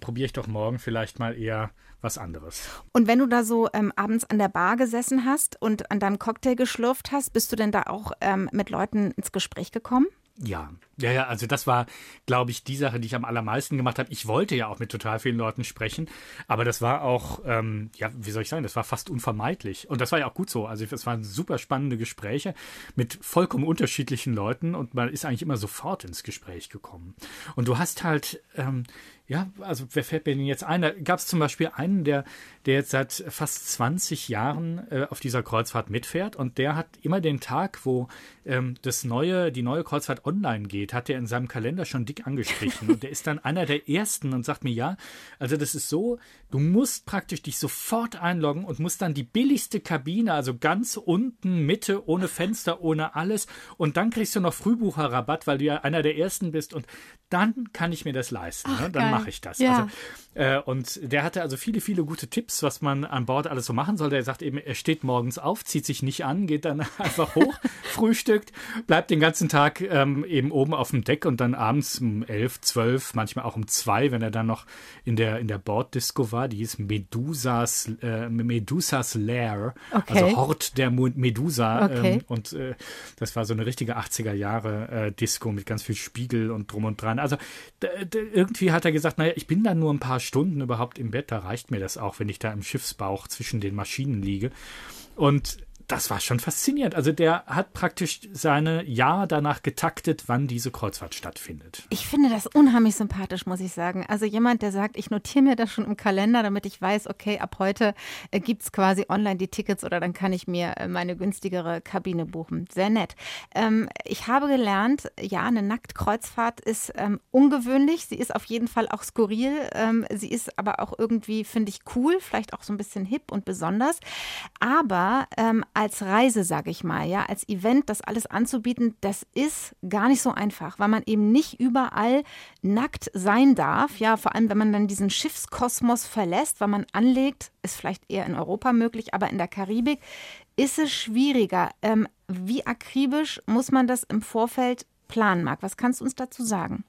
probiere ich doch morgen vielleicht mal eher was anderes.
Und wenn du da so ähm, abends an der Bar gesessen hast und an deinem Cocktail geschlürft hast, bist du denn da auch ähm, mit Leuten ins Gespräch gekommen?
Ja, ja, ja, also das war, glaube ich, die Sache, die ich am allermeisten gemacht habe. Ich wollte ja auch mit total vielen Leuten sprechen, aber das war auch, ähm, ja, wie soll ich sagen, das war fast unvermeidlich. Und das war ja auch gut so. Also es waren super spannende Gespräche mit vollkommen unterschiedlichen Leuten und man ist eigentlich immer sofort ins Gespräch gekommen. Und du hast halt, ähm, ja, also wer fällt denn jetzt ein? Da gab es zum Beispiel einen, der, der jetzt seit fast 20 Jahren äh, auf dieser Kreuzfahrt mitfährt und der hat immer den Tag, wo ähm, das neue, die neue Kreuzfahrt online geht, hat er in seinem Kalender schon dick angestrichen. und der ist dann einer der ersten und sagt mir, ja, also das ist so, du musst praktisch dich sofort einloggen und musst dann die billigste Kabine, also ganz unten, Mitte, ohne Fenster, ohne alles. Und dann kriegst du noch Frühbucherrabatt, weil du ja einer der ersten bist. Und dann kann ich mir das leisten.
Ach,
ne? Dann mache ich das.
Ja.
Also, äh, und der hatte also viele, viele gute Tipps, was man an Bord alles so machen soll. Der sagt eben, er steht morgens auf, zieht sich nicht an, geht dann <laughs> einfach hoch, <laughs> frühstückt, bleibt den ganzen Tag ähm, eben oben auf dem Deck und dann abends um elf, zwölf, manchmal auch um zwei, wenn er dann noch in der, in der Borddisco war, die hieß Medusas, äh, Medusas Lair,
Okay.
also Hort der Medusa.
Okay.
Ähm, und äh, das war so eine richtige 80er Jahre äh, Disco mit ganz viel Spiegel und drum und dran. Also irgendwie hat er gesagt, naja, ich bin da nur ein paar Stunden überhaupt im Bett, da reicht mir das auch, wenn ich da im Schiffsbauch zwischen den Maschinen liege. Und das war schon faszinierend. Also der hat praktisch seine Jahr danach getaktet, wann diese Kreuzfahrt stattfindet.
Ich finde das unheimlich sympathisch, muss ich sagen. Also jemand, der sagt, ich notiere mir das schon im Kalender, damit ich weiß, okay, ab heute äh, gibt es quasi online die Tickets oder dann kann ich mir äh, meine günstigere Kabine buchen. Sehr nett. Ähm, ich habe gelernt, ja, eine Nacktkreuzfahrt ist ähm, ungewöhnlich. Sie ist auf jeden Fall auch skurril. Ähm, sie ist aber auch irgendwie, finde ich, cool, vielleicht auch so ein bisschen hip und besonders. Aber ähm, als Reise, sage ich mal, ja, als Event, das alles anzubieten, das ist gar nicht so einfach, weil man eben nicht überall nackt sein darf. Ja, vor allem, wenn man dann diesen Schiffskosmos verlässt, weil man anlegt, ist vielleicht eher in Europa möglich, aber in der Karibik ist es schwieriger. Ähm, wie akribisch muss man das im Vorfeld planen, Marc? Was kannst du uns dazu sagen?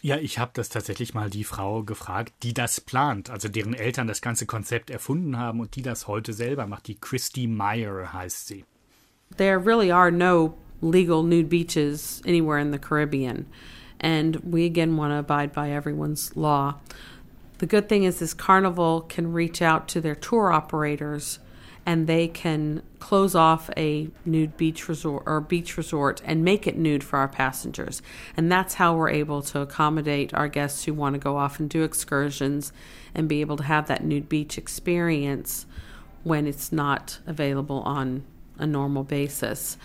Ja, ich habe das tatsächlich mal die Frau gefragt, die das plant, also deren Eltern das ganze Konzept erfunden haben und die das heute selber macht. Die Christy Meyer heißt sie.
there really are no legal nude beaches anywhere in the Caribbean. And we again want to abide by everyone's law. The good thing is this carnival can reach out to their tour operators and they can close off a nude beach resort or beach resort and make it nude for our passengers. And that's how we're able to accommodate our guests who want to go off and do excursions and be able to have that nude beach experience when it's not available on a normal basis.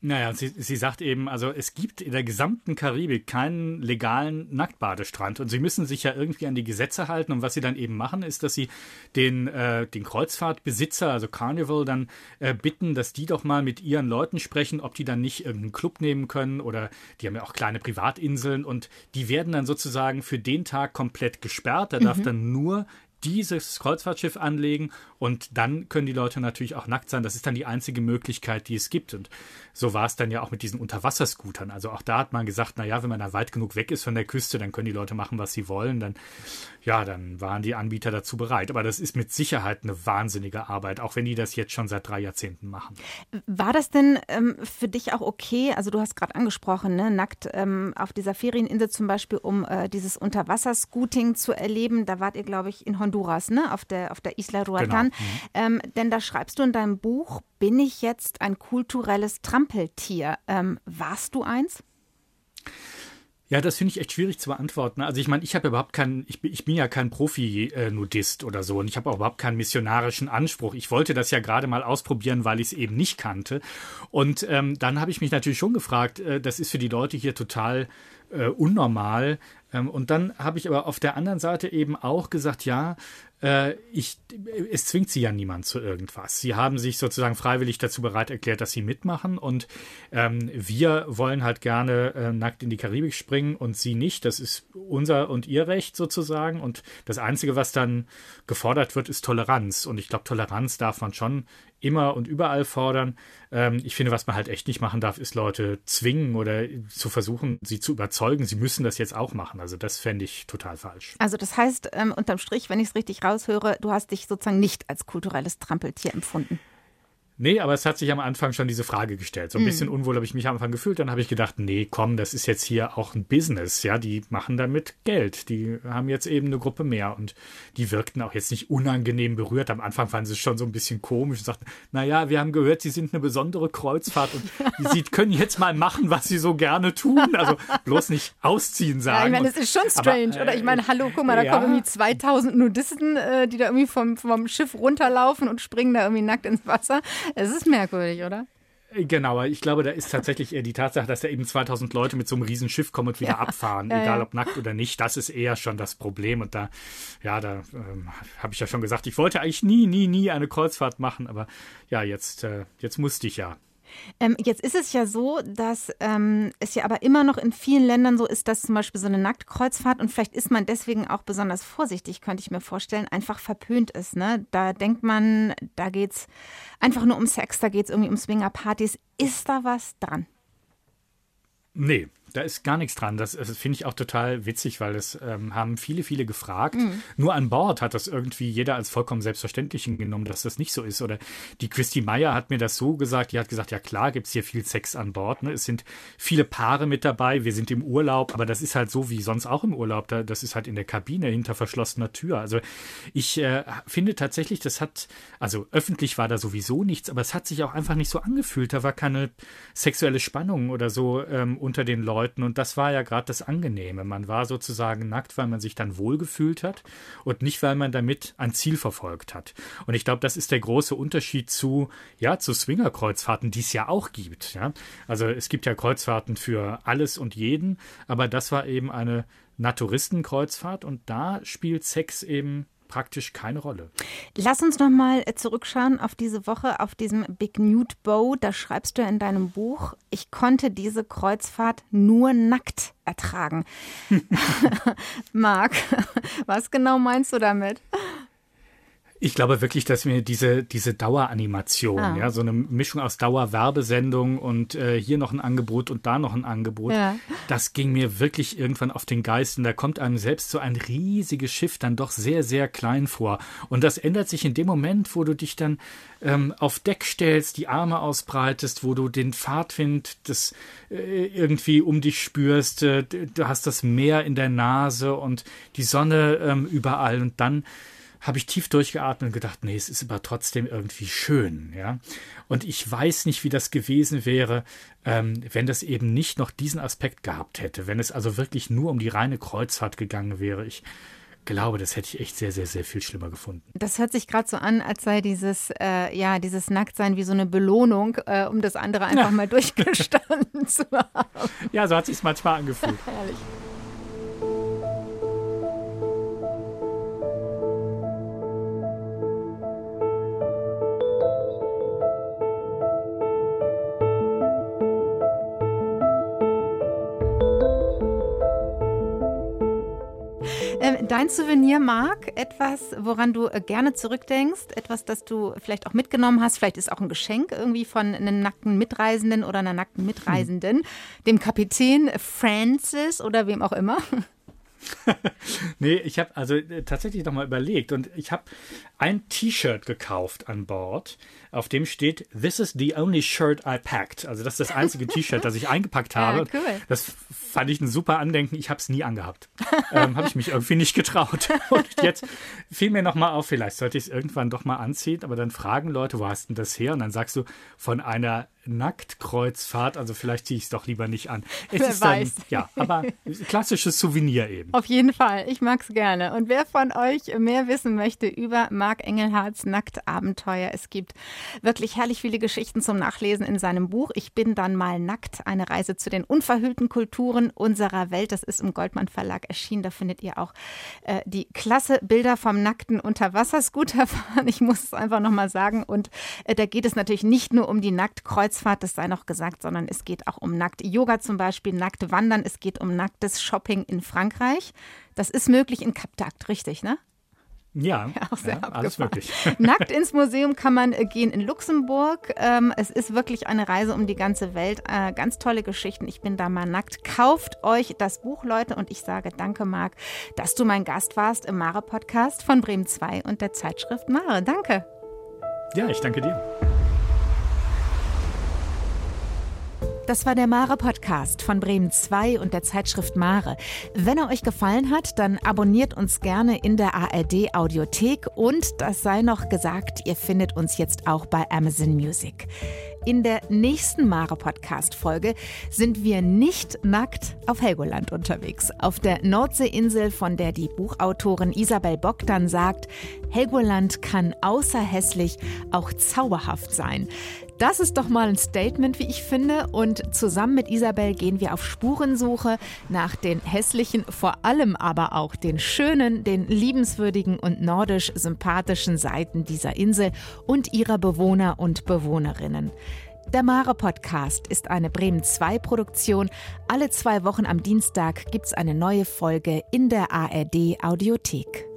Naja, sie, sie sagt eben, also es gibt in der gesamten Karibik keinen legalen Nacktbadestrand und sie müssen sich ja irgendwie an die Gesetze halten und was sie dann eben machen, ist, dass sie den, äh, den Kreuzfahrtbesitzer, also Carnival, dann äh, bitten, dass die doch mal mit ihren Leuten sprechen, ob die dann nicht irgendeinen Club nehmen können oder die haben ja auch kleine Privatinseln und die werden dann sozusagen für den Tag komplett gesperrt. Da darf dann nur dieses Kreuzfahrtschiff anlegen und dann können die Leute natürlich auch nackt sein. Das ist dann die einzige Möglichkeit, die es gibt. Und so war es dann ja auch mit diesen Unterwasserscootern. Also auch da hat man gesagt, na ja, wenn man da weit genug weg ist von der Küste, dann können die Leute machen, was sie wollen. Dann, ja, dann waren die Anbieter dazu bereit. Aber das ist mit Sicherheit eine wahnsinnige Arbeit, auch wenn die das jetzt schon seit drei Jahrzehnten machen.
War das denn ähm, für dich auch okay? Also du hast gerade angesprochen, ne? nackt ähm, auf dieser Ferieninsel zum Beispiel, um äh, dieses Unterwasserscooting zu erleben. Da wart ihr, glaube ich, in Honduras, ne? auf, der, auf der Isla Roatan. Ähm, denn da schreibst du in deinem Buch, bin ich jetzt ein kulturelles Trampeltier? Ähm, warst du eins?
Ja, das finde ich echt schwierig zu beantworten. Also ich meine, ich habe überhaupt keinen, ich bin, ich bin ja kein Profi-Nudist oder so und ich habe auch überhaupt keinen missionarischen Anspruch. Ich wollte das ja gerade mal ausprobieren, weil ich es eben nicht kannte. Und ähm, dann habe ich mich natürlich schon gefragt, äh, das ist für die Leute hier total äh, unnormal. Ähm, und dann habe ich aber auf der anderen Seite eben auch gesagt, ja, äh, ich, es zwingt sie ja niemand zu irgendwas. Sie haben sich sozusagen freiwillig dazu bereit erklärt, dass sie mitmachen und ähm, wir wollen halt gerne äh, nackt in die Karibik springen und sie nicht. Das ist unser und ihr Recht sozusagen und das Einzige, was dann gefordert wird, ist Toleranz und ich glaube, Toleranz darf man schon immer und überall fordern. Ähm, ich finde, was man halt echt nicht machen darf, ist Leute zwingen oder zu versuchen, sie zu überzeugen, sie müssen das jetzt auch machen. Also das fände ich total falsch.
Also das heißt, ähm, unterm Strich, wenn ich es richtig raushöre, du hast dich sozusagen nicht als kulturelles Trampeltier empfunden.
Nee, aber es hat sich am Anfang schon diese Frage gestellt. So ein mm. bisschen unwohl habe ich mich am Anfang gefühlt. Dann habe ich gedacht, nee, komm, das ist jetzt hier auch ein Business. Ja, die machen damit Geld. Die haben jetzt eben eine Gruppe mehr und die wirkten auch jetzt nicht unangenehm berührt. Am Anfang fanden sie es schon so ein bisschen komisch und sagten, naja, wir haben gehört, sie sind eine besondere Kreuzfahrt und <laughs> sie können jetzt mal machen, was sie so gerne tun. Also bloß nicht ausziehen sagen. Ja,
ich meine, das ist schon strange, aber, äh, oder? Ich meine, hallo, guck mal, da ja. kommen irgendwie 2000 Nudisten, äh, die da irgendwie vom, vom Schiff runterlaufen und springen da irgendwie nackt ins Wasser. Es ist merkwürdig, oder?
Genau, ich glaube, da ist tatsächlich eher die Tatsache, dass da eben 2000 Leute mit so einem riesen Schiff kommen und wieder ja, abfahren, ja, egal ob nackt oder nicht. Das ist eher schon das Problem. Und da, ja, da ähm, habe ich ja schon gesagt, ich wollte eigentlich nie, nie, nie eine Kreuzfahrt machen, aber ja, jetzt, äh, jetzt musste ich ja.
Ähm, jetzt ist es ja so, dass ähm, es ja aber immer noch in vielen Ländern so ist, dass zum Beispiel so eine Nacktkreuzfahrt und vielleicht ist man deswegen auch besonders vorsichtig, könnte ich mir vorstellen, einfach verpönt ist. Ne? Da denkt man, da geht es einfach nur um Sex, da geht es irgendwie um Swingerpartys. Ist da was dran?
Nee, da ist gar nichts dran. Das, das finde ich auch total witzig, weil das ähm, haben viele, viele gefragt. Mhm. Nur an Bord hat das irgendwie jeder als vollkommen selbstverständlich genommen, dass das nicht so ist. Oder die Christy Meyer hat mir das so gesagt. Die hat gesagt, ja klar, gibt es hier viel Sex an Bord. Ne? Es sind viele Paare mit dabei. Wir sind im Urlaub, aber das ist halt so wie sonst auch im Urlaub. Da, das ist halt in der Kabine hinter verschlossener Tür. Also ich äh, finde tatsächlich, das hat, also öffentlich war da sowieso nichts, aber es hat sich auch einfach nicht so angefühlt. Da war keine sexuelle Spannung oder so ähm, unter den Leuten. Leuten. Und das war ja gerade das Angenehme. Man war sozusagen nackt, weil man sich dann wohlgefühlt hat und nicht, weil man damit ein Ziel verfolgt hat. Und ich glaube, das ist der große Unterschied zu, ja, zu Swingerkreuzfahrten, die es ja auch gibt. Ja? Also es gibt ja Kreuzfahrten für alles und jeden, aber das war eben eine Naturistenkreuzfahrt und da spielt Sex eben praktisch keine Rolle.
Lass uns noch mal äh, zurückschauen auf diese Woche, auf diesem Big Nude Bow. Da schreibst du in deinem Buch, ich konnte diese Kreuzfahrt nur nackt ertragen. <laughs> <laughs> Marc, was genau meinst du damit?
Ich glaube wirklich, dass mir diese, diese Daueranimation, ah. ja, so eine Mischung aus Dauerwerbesendung und äh, hier noch ein Angebot und da noch ein Angebot, ja. das ging mir wirklich irgendwann auf den Geist. Und da kommt einem selbst so ein riesiges Schiff dann doch sehr, sehr klein vor. Und das ändert sich in dem Moment, wo du dich dann ähm, auf Deck stellst, die Arme ausbreitest, wo du den Fahrtwind das äh, irgendwie um dich spürst, äh, du hast das Meer in der Nase und die Sonne ähm, überall und dann habe ich tief durchgeatmet und gedacht, nee, es ist aber trotzdem irgendwie schön, ja. Und ich weiß nicht, wie das gewesen wäre, ähm, wenn das eben nicht noch diesen Aspekt gehabt hätte, wenn es also wirklich nur um die reine Kreuzfahrt gegangen wäre. Ich glaube, das hätte ich echt sehr, sehr, sehr viel schlimmer gefunden.
Das hört sich gerade so an, als sei dieses, äh, ja, dieses Nacktsein wie so eine Belohnung, äh, um das andere einfach ja. mal durchgestanden <laughs> zu haben.
Ja, so hat sich manchmal angefühlt. <laughs> Herrlich.
Dein Souvenir, Marc, etwas, woran du äh, gerne zurückdenkst, etwas, das du vielleicht auch mitgenommen hast, vielleicht ist auch ein Geschenk irgendwie von einem nackten Mitreisenden oder einer nackten Mitreisenden, hm. dem Kapitän Francis oder wem auch immer? <laughs>
nee, ich habe also äh, tatsächlich nochmal überlegt und ich habe ein T-Shirt gekauft an Bord, auf dem steht This is the only shirt I packed. Also das ist das einzige T-Shirt, das ich <laughs> eingepackt habe. Ja, cool. Das fand ich ein super Andenken. Ich habe es nie angehabt. ähm, habe ich mich irgendwie nicht getraut. <laughs> Und jetzt fiel mir nochmal auf, vielleicht sollte ich es irgendwann doch mal anziehen, aber dann fragen Leute, wo hast denn das her? Und dann sagst du, von einer Nacktkreuzfahrt, also vielleicht ziehe ich es doch lieber nicht an.
Es wer ist weiß.
Dann, ja, aber <laughs> klassisches Souvenir eben.
Auf jeden Fall, ich mag es gerne. Und wer von euch mehr wissen möchte über Marc Engelhards Nacktabenteuer, es gibt wirklich herrlich viele Geschichten zum Nachlesen in seinem Buch. Ich bin dann mal nackt, eine Reise zu den unverhüllten Kulturen unserer Welt. Das ist im Goldmann Verlag erschienen. Da findet ihr auch äh, die klasse Bilder vom nackten Unterwasserscooterfahren. Ich muss es einfach nochmal sagen. Und äh, da geht es natürlich nicht nur um die Nacktkreuzfahrt, das sei noch gesagt, sondern es geht auch um nackt Yoga zum Beispiel, nackt Wandern. Es geht um nacktes Shopping in Frankreich. Das ist möglich in Kaptakt, richtig, ne?
Ja, <laughs> ja, auch sehr ja, alles möglich. <laughs>
Nackt ins Museum kann man äh, gehen in Luxemburg. Ähm, es ist wirklich eine Reise um die ganze Welt. Äh, ganz tolle Geschichten. Ich bin da mal nackt. Kauft euch das Buch, Leute. Und ich sage danke, Marc, dass du mein Gast warst im Mare-Podcast von Bremen 2 und der Zeitschrift Mare. Danke.
Ja, ich danke dir.
Das war der Mare Podcast von Bremen 2 und der Zeitschrift Mare. Wenn er euch gefallen hat, dann abonniert uns gerne in der ARD Audiothek und das sei noch gesagt, ihr findet uns jetzt auch bei Amazon Music. In der nächsten Mare Podcast Folge sind wir nicht nackt auf Helgoland unterwegs. Auf der Nordseeinsel, von der die Buchautorin Isabel Bogdan sagt, Helgoland kann außer hässlich auch zauberhaft sein. Das ist doch mal ein Statement, wie ich finde. Und zusammen mit Isabel gehen wir auf Spurensuche nach den hässlichen, vor allem aber auch den schönen, den liebenswürdigen und nordisch sympathischen Seiten dieser Insel und ihrer Bewohner und Bewohnerinnen. Der Mare Podcast ist eine Bremen 2 Produktion. Alle zwei Wochen am Dienstag gibt es eine neue Folge in der ARD Audiothek.